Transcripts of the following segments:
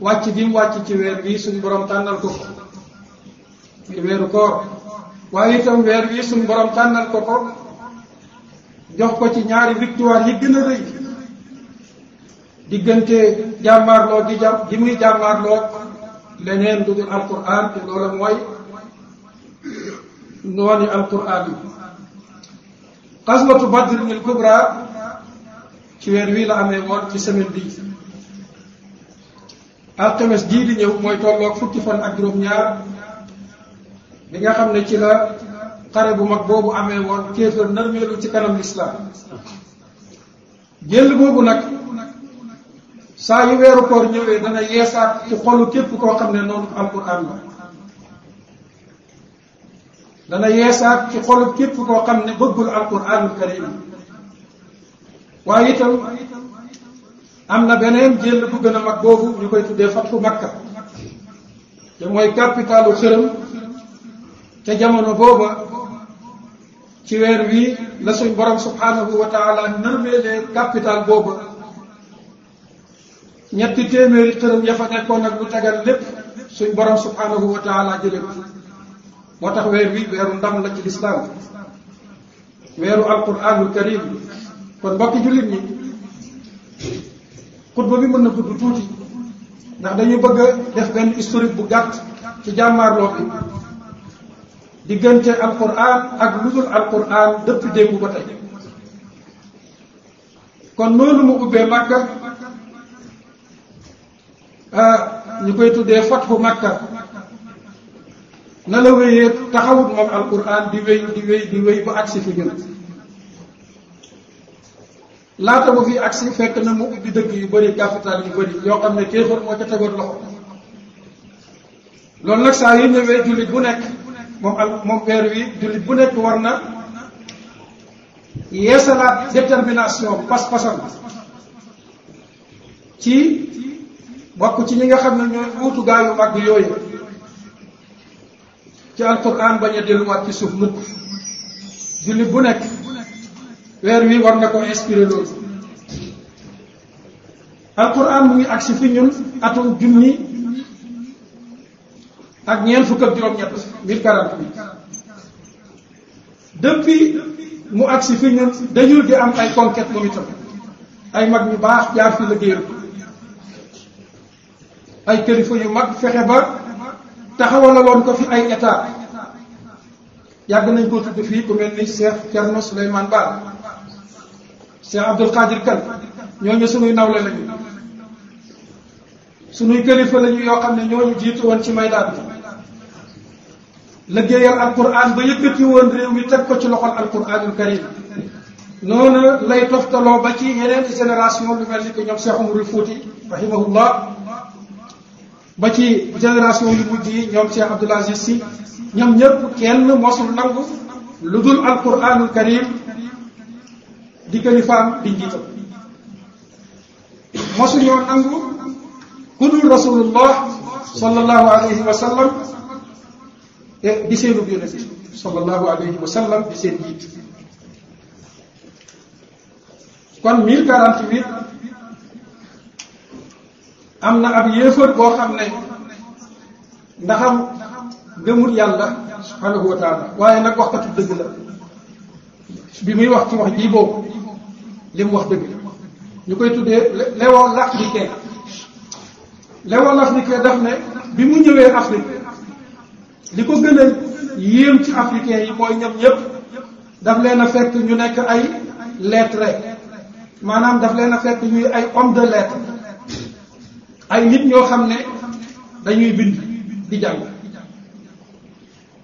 wàcc bi mu wàcc ci weer bii suñ borom tànnal ko ko muy weeru koor waaye itam weer bii suñ borom tànnal ko ko jox ko ci ñaari victoire yi gën a rëy diggante jàmmaarloo di jàmm di muy jàmmaarloo leneen lu dul alquran te loola mooy nooni alquran yi xaswatu badrin al kubra ci weer wii la amee woon ci semaine bi alxames jii di ñëw mooy tolloog fukki fan ak juróom-ñaar bi nga xam ne ci la xare bu mag boobu amee woon kéefër narmeelu ci kanam lislaam jël boobu nag saa yu weeru koor ñëwee dana yeesaat ci xolu képp koo xam ne noonu alquran la dana yeesaat ci xolu képp koo xam ne bëggul alquranul karim waaye itam am na beneen jël bu gën a mag boobu ñu koy tuddee fatxu makka te mooy capitalu xërëm te jamono booba ci weer wi la suñ borom subhanahu wa taala nërmeelee capital booba ñetti téeméeri xërëm ya fa nekkoon nag lu tegal lépp suñ borom subhanahu wa taala jële ko moo tax weer wi weeru ndam la ci lislaam weeru alquranul karim kon mbokki jullit ñi xutba bi mën na gudd tuuti ndax dañu bëgg a def benn historique bu gàtt ci jàmmaarloo bi diggante alquran ak ludul alquran dëpp démb ba tey kon noonu mu ubbee Makka ah, ñu koy tuddee fatxu Makka na la wéyee taxawut moom alquran di wéy di wéy di wéy ba agsi fi ñun laata mu fi agsi fekk na mu ubbi dëkk yu bëri capital yu bëri yoo xam ne kéefar moo ca tegoon loxo loolu nag saa yu ñëwee jullit bu nekk moom al moom weer wi jullit bu nekk war na yeesalaat détermination pas-pasam ci bokk ci ñi nga xam ne ñooy uutu gaa yu mag yooyu ci alquran bañ a delluwaat ci suuf mukk julli bu nekk weer wi war na ko inspiré loolu alquran mu ngi agsi fi ñun atum junni ak ñeent fukk ak juróom-ñett mille quarante depuis mu agsi fi ñun dañul di am ay conquête moom itam ay mag ñu baax jaar fi liggéeyal ay kilifa yu mag fexe ba taxawalaloon ko fi ay état yàgg nañ ko tudd fii ku mel ni Cheikh Thierno Souleymane Ba Cheikh Abdoul Khadir Kane ñooñu sunuy nawle lañu suñuy kilifa lañu yoo xam ne ñooñu jiitu woon ci maydaan bi liggéeyal alquran ba yëkkati woon réew mi teg ko ci loxol alquranul karim noonu lay toftaloo ba ci yeneen i génération lu mel ni que ñoom Cheikh Umarul Fouti rahimahullah ba ci génération yu mujj yi ñoom Cheikh Abdoul Aziz Sy ñoom ñëpp kenn mosul nangu lu dul alquranul karim di kalifaam di njiitam mosuñoo nangu ku dul rasulullah sallallahu alayhi wa sallam eh, di seenub yonent sallallahu alayhi wa sallam di seen jiit kon 1048 am na ab yéefar boo xam ne ndaxam gëmul yàlla subhanahu wa taala waaye nag waxkatu dëgg la bi muy wax ci wax ji boobu li mu wax dëgg la ñu koy tuddee Léon l'Africain Léon l'Africain daf ne bi mu ñëwee Afrique li ko gën a yéem ci africain yi mooy ñoom ñëpp daf leen a fekk ñu nekk ay lettré maanaam daf leen a fekk ñuy ay homme de lettres ay nit ñoo xam ne dañuy bind di jàng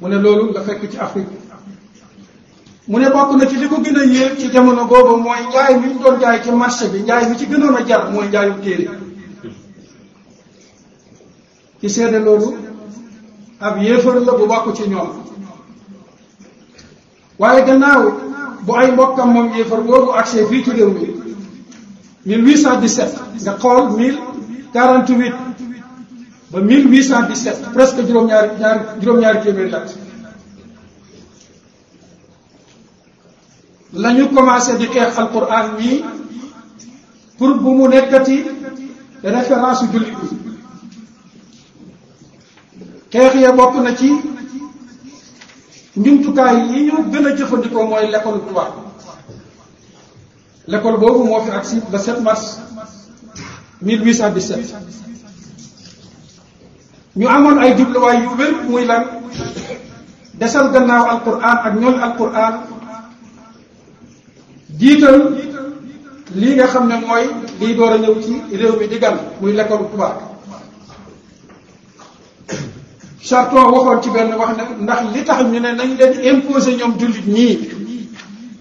mu ne loolu nga fekk ci Afrique mu ne bokk na ci li ko gën a yéem ci jamono boobu mooy njaay mi ñu doon jaay ci marché bi njaay mi ci gënoon a jar mooy njaayum téere ci seede loolu ab yéefar la bu bokk ci ñoom waaye gannaaw bu ay mbokkam moom yéefar boobu accès fii ci réew mi 1817 nga xool 1048 ba 1817 presque juróom-ñaari ñaari juróom-ñaari téeméeri at la ñu commencé di xeex alquran mii pour bu mu nekkati référence jullit bi xeex ya bokk na ci njumtukaay yi ñu gën a jëfandikoo mooy l'école tubaab l'école boobu moo fi agsi le 7 mars 1817 ñu amoon ay jubluwaay yu wér muy lan desal gannaaw alquran ak ñooñ alquran jiital lii nga xam ne mooy liy door a ñëw ci réew mi di gan muy lekkoolu tubaab Charton waxoon ci benn wax ne ndax li tax ñu ne nañ leen imposer ñoom jullit ñii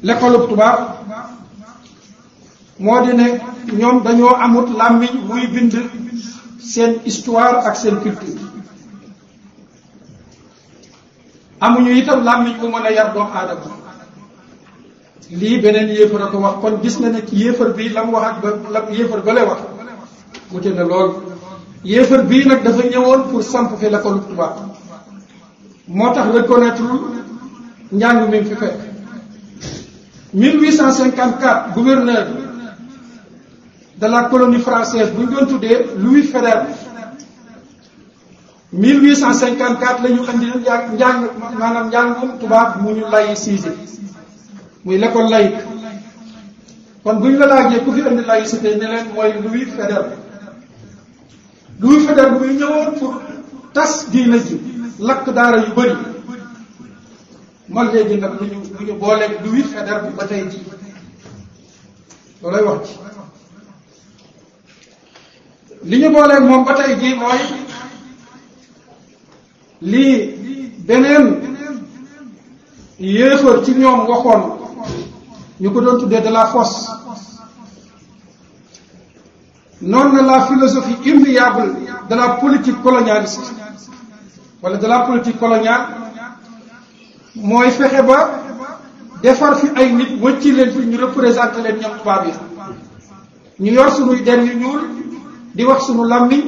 lekkoolu tubaab moo di ne ñoom dañoo amut làmmiñ muy bind seen histoire ak seen culture amuñu itam làmmiñ bu mën a yar doomu aadama lii beneen yéefar a ko wax kon gis na ne yéefar bii la mu wax ak ba la yéefar ba lay wax wute na lool yéefar bii nag dafa ñëwoon pour samp fi l'école tubaab moo tax reconnaître njàng mi fi fekk 1854 gouverneur de la colonie française bu ñu doon tuddee Louis Faidherbe 1854 la ñu andi njàng njàng maanaam njàngum tubaab mu ñu laïcisé muy l'école laïque kon bu ñu la laajee ku fi andi laïcité ne leen mooy Louis Faidherbe Louis Faidherbe muy ñëwoon pour tas diina ji lakk daara yu bëri man léegi nag lu ñu lu ñu booleeg Louis Faidherbe ba tey ji loolay wax ci li ñu booleeg moom ba tey jii mooy lii beneen yéefar ci ñoom waxoon ñu ko doon tuddee de la force noonu na la philosophie immuable de la politique colonialiste wala de la politique coloniale mooy fexe ba defar fi ay nit wëcci leen fi ñu représenté leen ñoom tubaab yi ñu yor sunuy der yu ñuul di wax sunu làmmiñ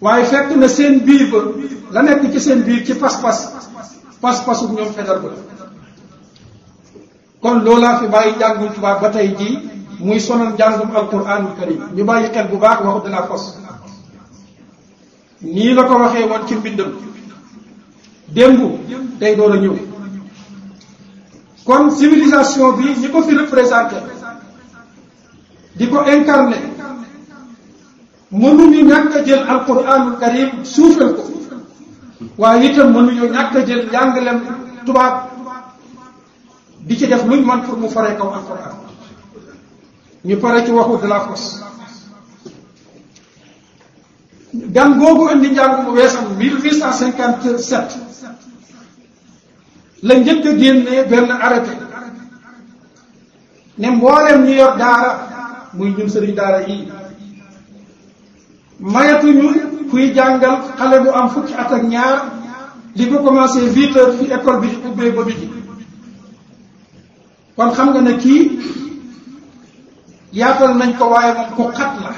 waaye fekk na seen biir ba la nekk ci seen biir ci pas-pas pas-pasu ñoom fedar ba kon loolaa fi bàyyi jàngum tubaab ba tey jii muy sonal jàngum alquranul karim ñu bàyyi xel bu baax waxu de la poste nii la ko waxee woon ci mbindam démb day door a ñëw kon civilisation bi ñi ko fi représenté di ko incarné mënuñu ñàkk a jël alquranul karim suufal ko waaye itam mënuñu ñàkk a jël njàngalem tubaab di ci def luñ man pour mu faree kaw alquran ñu pare ci waxu de la fosse gan googu indi njàng mu weesam 1857 la njëkk a génnee benn arrêté ne mbooleem ñu yor daara muy ñun sëriñ daara yi mayatuñu kuy jàngal xale bu am fukki at ak ñaar li ko commencé huit heures fi école bi di ubbee ba midi kon xam nga ne kii yaatal nañ ko waaye moom ku xat la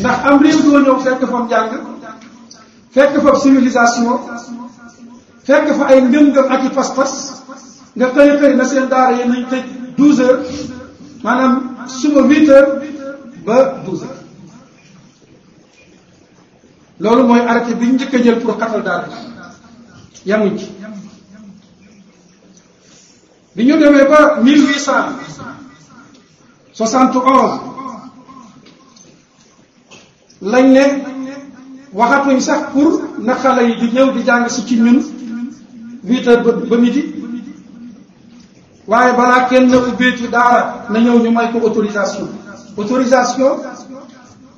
ndax am réew doo ñëw fekk fa njàng fekk fa civilisation fekk fa ay ngëm-ngëm ak i pas-pas nga xëy xëy na seen daara yi nañ tëj douze heures maanaam suba huit heures ba douze heures loolu mooy arrêté bi ñu njëkk a jël pour xatal daara yamuñ ci bi ñu demee ba 1871 lañ ne waxatuñ sax pour na xale yi di ñëw di jàng si ci ñun huit heures ba ba midi waaye balaa kenn na ubbeeti daara na ñëw ñu may ko autorisation autorisation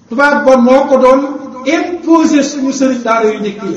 tubaab ba moo ko doon imposer suñu sëriñ daara yu njëkk yi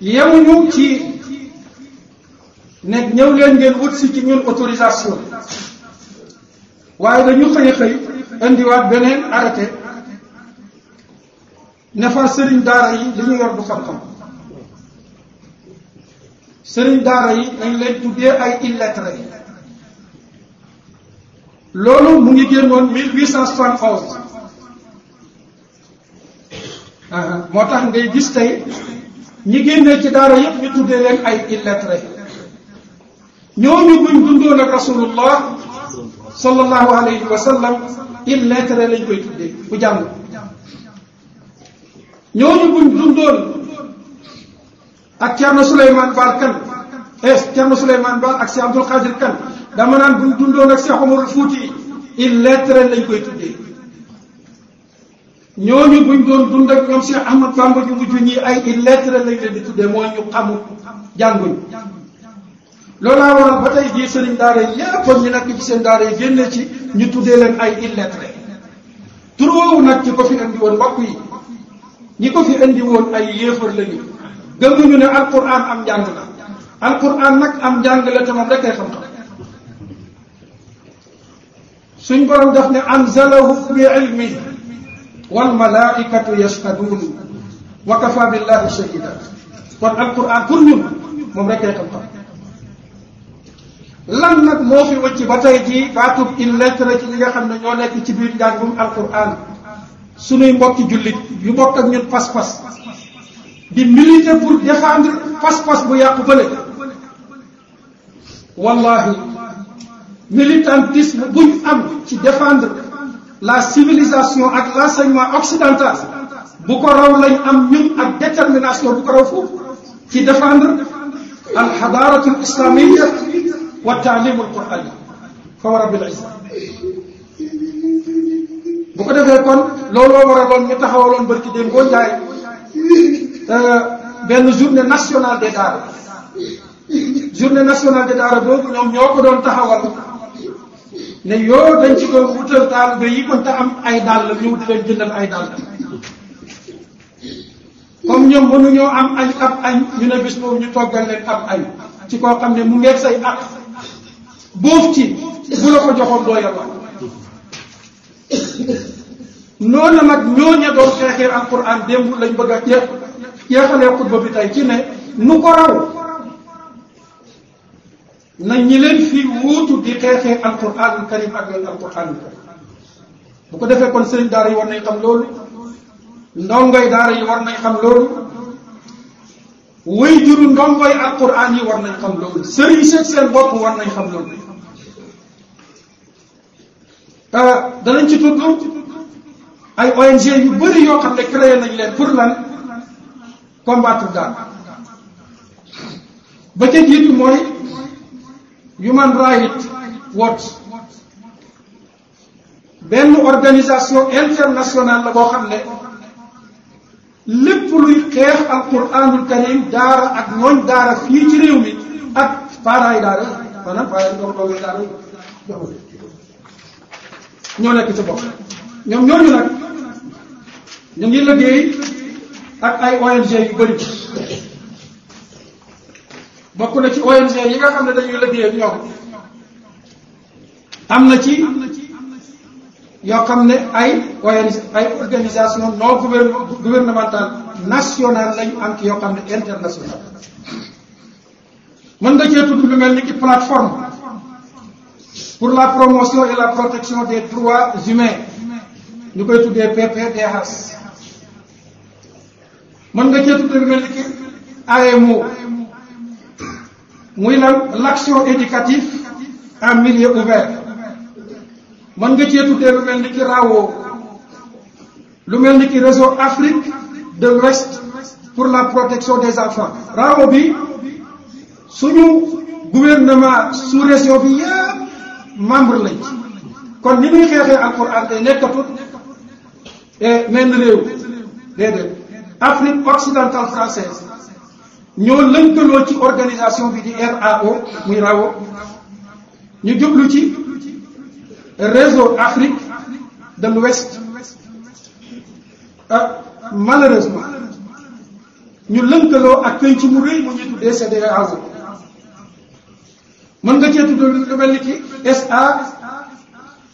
yemuñu ci ne ñëw leen ngeen wut si ci ñun autorisation waaye dañu xëy xëy indiwaat beneen arrêté ne fa sëriñ daara yi li ñu yor du xam-xam sëriñ daara yi nañ leen tuddee ay illettré loolu mu ngi génnoon 1871 ah, moo tax ngay gis tey ñi génnee ci daara yépp ñu tuddee leen ay illettré ñooñu buñ dundoon ak rasulullah sallallahu alayhi wa sallam illettré lañ koy tuddee bu jàng ñooñu buñ dundoon ak Thierno Souleymane Baal kan eh Thierno Souleymane Baal ak Cheikh Abdoul Khadir kan dama naan buñ dundoon ak Cheikh Omarul Fouti illettré lañ koy tuddee ñooñu buñ doon dund ak ñoom Cheikh Ahmad Bamba ju mujj ñi ay illettré lañ leen di tuddee mooy ñu xamul jànguñ loolaa waral ba tey jii sëriñ daara yi yépp ñu nekk ci seen daara yi génne ci ñu tuddee leen ay illettré tur woowu nag ci ko fi andi woon mbokk yi ñi ko fi andi woon ay yéefar lañu gëmuñu ne alquran am njàng la alquran nag am njàng la te moom rek ay xam-xam suñ borom daf ne anzalahu bi ilmi wal malaikatu yashhadun wa kafa billahi shahida kon alquran pour ñun moom rek ay xam-xam lan nag moo fi wëcc ba tey jii baatub illettré ci ñi nga xam ne ñoo nekk ci biir njàngum alquran suñuy mbokki jullit yu bokk ak ñun pas-pas di militer pour défendre pas-pas bu yàqu bële wallahi militantisme buñ am ci défendre la civilisation ak l'enseignement occidental bu ko raw lañ am ñun ak détermination bu ko raw foofu ci défendre al xadaaratu al islamiyya wa taalim al qurani fa wa rabbil izza bu ko defee kon looloo waraloon ñu taxawaloon barki démb boo jaay euh, benn journée nationale des daara journée nationale de daara boobu ñoom ñoo ko doon taxawal ne yoo dañ ci doon wutal taalibe yi mënta am ay dàll ñu di leen jëndal ay dàll comme ñoom mënuñoo am añ ab añ ñu ne bis boobu ñu toggal leen ab añ ci koo xam ne mu ngeeg say at boof ci bu la ko joxoon doo yàlla noonu la nag ñooña doon xeexee ak Qur'an démb lañ bëgg a jeex jeexalee xutba bi tey ci ne nu ko raw na ñi leen fi wuutu di xeexee alquranul karim ak leen alquranul karim bu ko defee kon sëriñ daara yi war nañ xam loolu ndongoy daara yi war nañ xam loolu way juru ndongoy alquran yi war nañ xam loolu sëriñ seet seen bopp war nañ xam loolu euh, danañ ci tudd ay ONG yu bëri yoo xam ne créé nañ leen pour lan combattre daal ba ca jiitu mooy Human Rights Watch benn organisation internationale la boo xam ne lépp luy xeex alquranul karim daara ak ñooñ daara fii ci réew mi ak parents yi daara maanaam parents yi doom doom yi daara ñoo nekk ci bopp ñoom ñooñu nag ñu ngi liggéey ak ay ONG yu bëri bokk na ci ONG yi nga xam ne dañuy liggéey ak ñoom am na ci yoo xam ne ay ONG ay organisation non gouvernementale nationale lañu am ci yoo xam ne internationale mën nga cee tudd lu mel ni ki plateforme pour la promotion et la protection des droits humains ñu koy tuddee PPDH mën nga cee tudd lu mel ni ki AMO muy lan l'action éducative en milieu ouvert mën nga cee tuddee lu mel ni ki RAWO lu mel ni ki réseau Afrique de l'Ouest pour la protection des enfants RAWO bi suñu gouvernement sous région bi yëpp membre lañ kon ni muy xeexee alquran day nekkatut eh, menn réew déedéet Afrique occidentale française ñoo lënkaloo ci organisation bi di RAO muy RAO ñu jublu ci réseau Afrique de l'Ouest ah malheureusement ñu lënkaloo ak penc mu rëy mu ñu tuddee CEDEAO mën nga cee tudd lu mel ni ki SA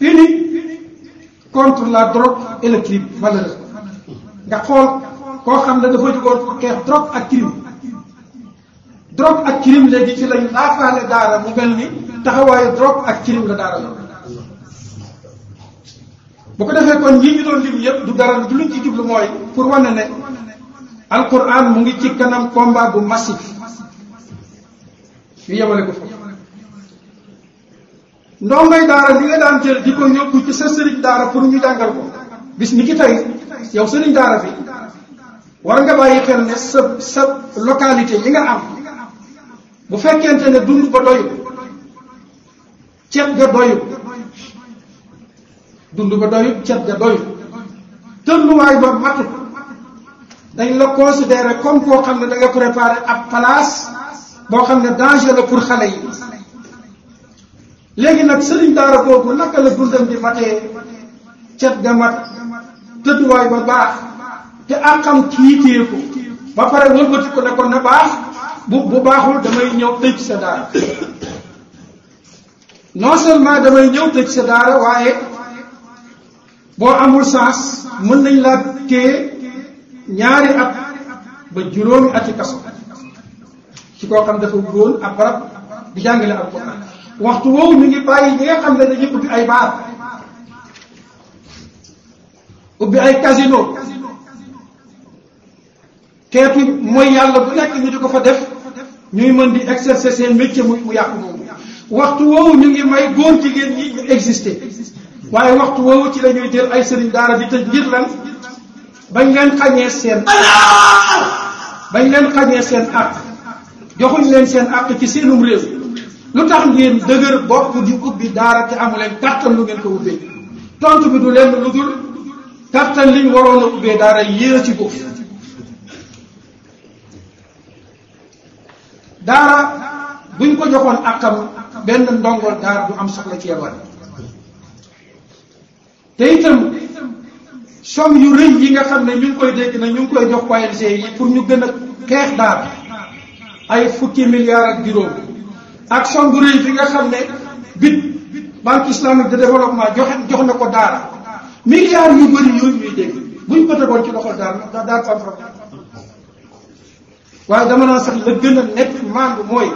unis contre la drogue et le crime malheureusement nga xool koo xam ne dafa jugoon pour xeex drogue ak crime drogue ak crime léegi ci lañ laafaale daara mu mel ni taxawaayu drogue ak crime la daara la bu ko defee kon yi ñu doon lim yëpp du dara du luñ ci jublu mooy pour wane ne alquran mu ngi ci kanam combat bu massif ñu yemale ko foofu ndongoy daara li nga daan jël di ko yóbbu ci sa sëriñ daara pour ñu jàngal ko bis ni ki tey yow sëriñ daara bi war nga bàyyi xel ne sa sa localité yi nga am bu fekkente ne dund ba doyul cet ga doyut dund ba doyut cet ga doyut tënduwaay ba matut dañ la considéré comme koo xam ne da nga préparé ab place boo xam ne danger la pour xale yi léegi nag sëriñ daara boobu naka la dundam di matee cet ga mat tëdduwaay ba baax te àqam kiitee ko ba pare wëlbati ko ne ko na baax bu bu baaxul damay ñëw tëj sa daara non seulement damay ñëw tëj sa daara waaye boo amul sens mën nañ laa téye ñaari at ba juróomi ati kaso ci koo xam dafa góon ab barab di jàngale alquran waxtu woowu ñu ngi bàyyi ñi nga xam ne dañuy ubbi ay baar ubbi ay casino xeetu mooy yàlla bu nekk ñu di ko fa def ñuy mën di exercer seen métier mu mu yàqu moomu waxtu woowu ñu ngi may góor jigéen ñi ñu exister waaye waxtu woowu ci la ñuy jël ay sëriñ daara di tëj ngir lan bañ leen xañee seen bañ leen xañee seen àq joxuñ leen seen àq ci seenum réew lu tax ngeen dëgër bopp di ubbi daara te amu leen kàttan lu ngeen ko ubbee tontu bi du leen lu dul kattan liñ waroon a ubbee daara yéen ci ko daara buñ ko joxoon akam benn ndongol daara du am soxla ci yabal te itam somme yu rëy yi nga xam ne ñu ngi koy dégg na ñu ngi koy jox ONG yi pour ñu gën a xeex daara ay fukki milliards ak juróom action bu rëy bi nga xam ne bit banque islamique de développement joxe jox na ko daara milliards yu bëri yooyu ñuy dégg buñ ko tegoon ci loxol daara da daal am problème waaye dama naa sax la gën a nekk mandu mooy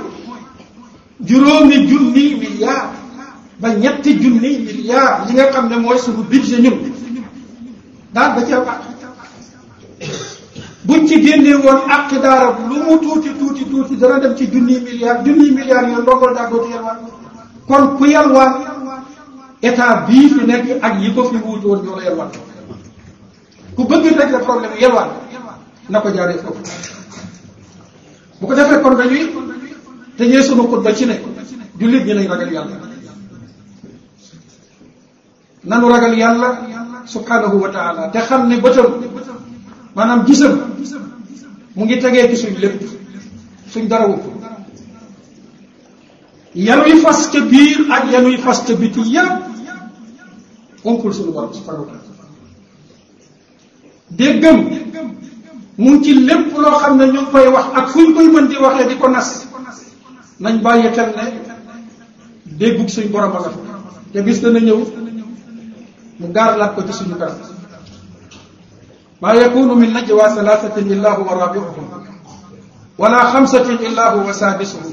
juróomi junni milliards ba ñetti junni milliards yi nga xam ne mooy suñu budget ñun daal da cee baax buñ ci génnee woon àq daara lu mu tuuti tuuti tuuti dana dem ci junniy milliards junniy milliards yoon ndongol daa dootu yalwaan kon ku yalwaan état bii fi nekk ak yi ko fi wuutu woon ñoo la yalwaan ku bëgg régler problème yalwaan na ko jaaree foofu bu ko defee kon dañuy te ñee sunu xutba ci ne jullit ñi nañ ragal yàlla nanu ragal yàlla subhanahu wa taala te xam ne bëtam maanaam gisam mu ngi tegee ci suñ lépp suñ dara wupp yanuy fas ca biir ak yanuy fas ca biti yépp umpul suñu borom subhanahu wa taala déggam mu ngi ci lépp loo xam ne ñu ngi koy wax ak fu ñu koy mën di waxee di ko nas nañ bàyyi xel ne déggug suñ borom a nga fa te bis dana ñëw mu gaarlaat ko ci suñu kanam maa yakunu min najwa salasatin illa huwa rabiuhum wala xamsatin illa huwa saadisuhum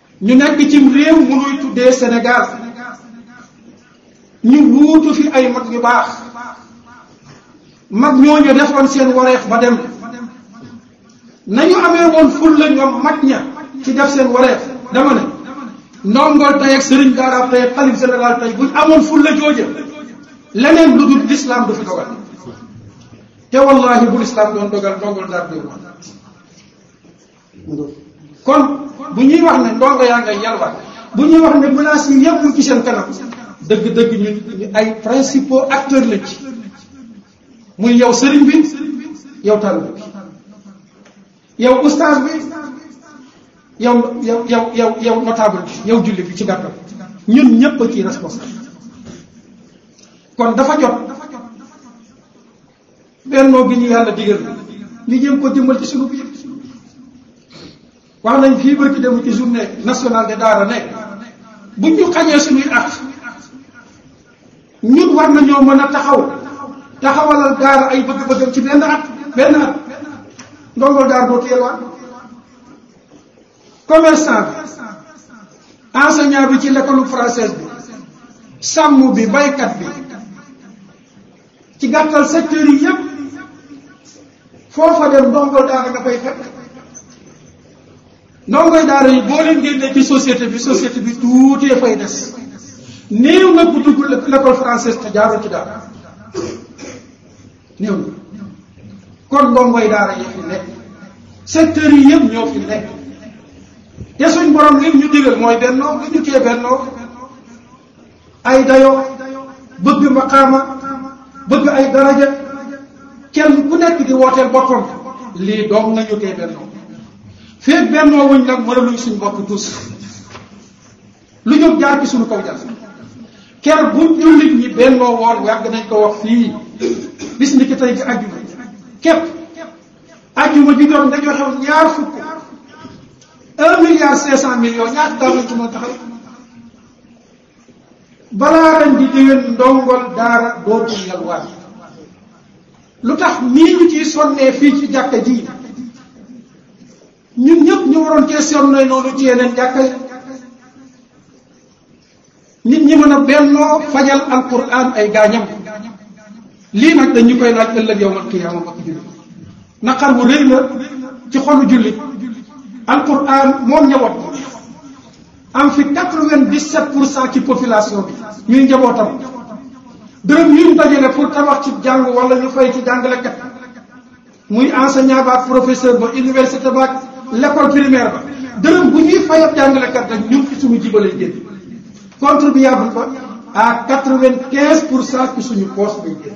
ñu nekk ci réew mu nuy tuddee Sénégal ñu wuutu fi ay mag ñu baax mag ñooñu defoon seen wareef ba dem nañu amee woon ful la ñoom mag ña ci def seen wareef dama ne ndongol tey ak sëriñ daaraab tey ak xalif général tey buñ amoon ful la jooja leneen lu dul lislaam du fi dogal te wallahi bu lislaam doon dogal ndongol daar bi kon bu ñuy wax ne ndongo yaa ngay yalwaan bu ñuy wax ne menaces yi yëpp ci seen kanam dëgg-dëgg ñu ñu ay principaux acteurs lañ ci muy yow sëriñ bi yow taalibe bi yow ustaas bi yow yow yow yow yow notable bi yow julli bi ci gàttal ñun ñëpp a ciy responsable kon dafa jot bennoo gi ñu yàlla digal ñu jéem ko jëmmal ci suñu biir wax nañ fii barki dem ci journée nationale de daara ne bu ñu xañee suñuy at ñun war nañoo mën a taxaw taxawalal daara ay bëgg-bëggam ci benn at benn at ndongol daar boo teelwaan commerçant bi enseignant bi ci l'école française bi sàmm bi baykat bi ci gàttal secteur yi yépp foofa dem ndongo daara nga fay fekk ndongoy daara yi boo leen génnee ci société bi société bi tuutee fay des néew nga ku dugg l'école française te jaaroo ci daara néew na kon ndongoy daara yi fi nekk secteurs yi yëpp ñoo fi nekk te suñ borom lim ñu digal mooy bennoo li ñu cee bennoo ay dayo bëgg maqaama bëgg ay daraja kenn ku nekk di wooteel boppam lii doom nañu tee bennoo feeg bennoo wuñ nag mënaluñ suñ bopp tus lu ñu jaar ci suñu kaw jàll ker bu jullit ñi bennoo woon yàgg nañ ko wax fii bis ni ki tey ci ajjuma képp ajjuma ji doon nga joxe ñaar fukk un milliard cinq cent millions ñaata daaw lañ ci mën taxaw balaa ren di déwén ndongol daara dootul yalwaan lu tax nii ñu ciy sonnee fii ci jàkka ji ñun ñëpp ñu waroon cee sonnee noonu ci yeneen jàkka yi nit ñi mën a bennoo fajal alquran ay gaañam lii nag dañu koy laaj ëllëg yowmal qiyaama mbokk jullit naqar bu rëy la ci xolu jullit alquran moom ñëwoon am fi quatre-vingt-dix-sept pour cent ci population bi ñuy njabootam dërëm yuñ dajale pour tabax ci jàng wala ñu fay ci jàngalekat muy enseignant ba ak professeur ba université ba ak l'école primaire ba dërëm bu ñuy fayab jàngalekat rek ñun ci suñu jibalay génn contribuable ba à quatre-vingt-quinze pour cent ci suñu poche lay génn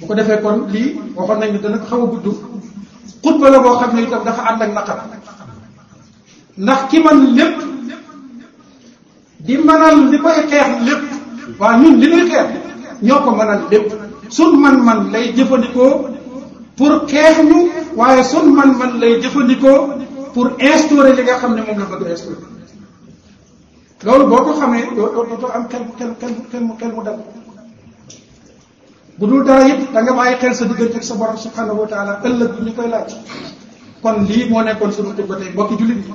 bu ko defee kon lii waxoon nañ ne dana xaw a gudd xutba la boo xam ne itam dafa ànd ak naqar ndax ki man lépp di mënal li koy xeex lépp waaw ñun li ñuy xeex ñoo ko mënal lépp sun man-man lay jëfandikoo pour xeex ñu waaye sun man-man lay jëfandikoo pour instaurer li nga xam ne moom la bëgg instaurer loolu boo ko xamee doo doo am kenn kenn kenn kenn mu dal bu dul dara it da nga bàyyi xel sa diggante ak sa borom subhanahu wa taala ëllëg bu ñu koy laaj kon lii moo nekkoon suñu xutba tey mbokki jullit bi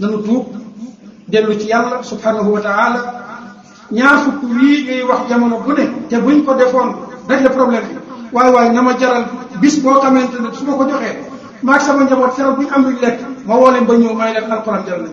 nanu tuub dellu ci yàlla subhanahu wa taala ñaar fukk wii ñuy wax jamono bu ne te buñ ko defoon rek le problème bi waaye waaye na ma jaral bis boo xamante ne su ma ko joxee maag sama njaboot feral buñ am luñ lekk ma woo leen ba ñëw may leen alxuraan jël nañ